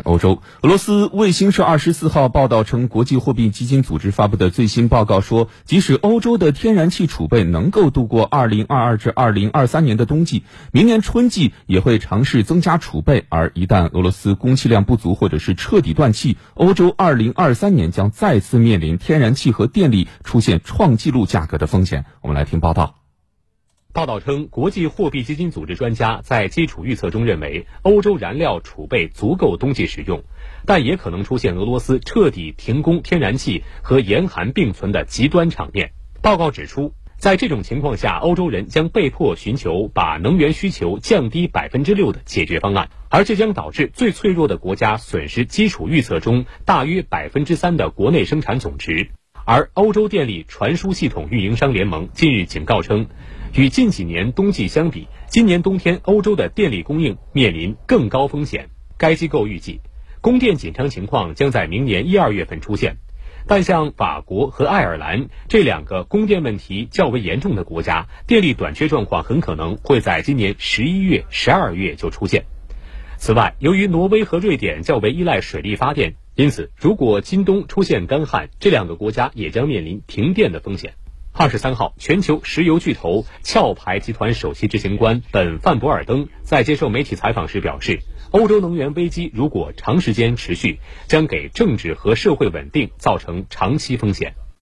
欧洲，俄罗斯卫星社二十四号报道称，国际货币基金组织发布的最新报告说，即使欧洲的天然气储备能够度过二零二二至二零二三年的冬季，明年春季也会尝试增加储备。而一旦俄罗斯供气量不足或者是彻底断气，欧洲二零二三年将再次面临天然气和电力出现创纪录价格的风险。我们来听报道。报道称，国际货币基金组织专家在基础预测中认为，欧洲燃料储备足够冬季使用，但也可能出现俄罗斯彻底停供天然气和严寒并存的极端场面。报告指出，在这种情况下，欧洲人将被迫寻求把能源需求降低百分之六的解决方案，而这将导致最脆弱的国家损失基础预测中大约百分之三的国内生产总值。而欧洲电力传输系统运营商联盟近日警告称。与近几年冬季相比，今年冬天欧洲的电力供应面临更高风险。该机构预计，供电紧张情况将在明年一二月份出现。但像法国和爱尔兰这两个供电问题较为严重的国家，电力短缺状况很可能会在今年十一月、十二月就出现。此外，由于挪威和瑞典较为依赖水力发电，因此如果今冬出现干旱，这两个国家也将面临停电的风险。二十三号，全球石油巨头壳牌集团首席执行官本·范博尔登在接受媒体采访时表示，欧洲能源危机如果长时间持续，将给政治和社会稳定造成长期风险。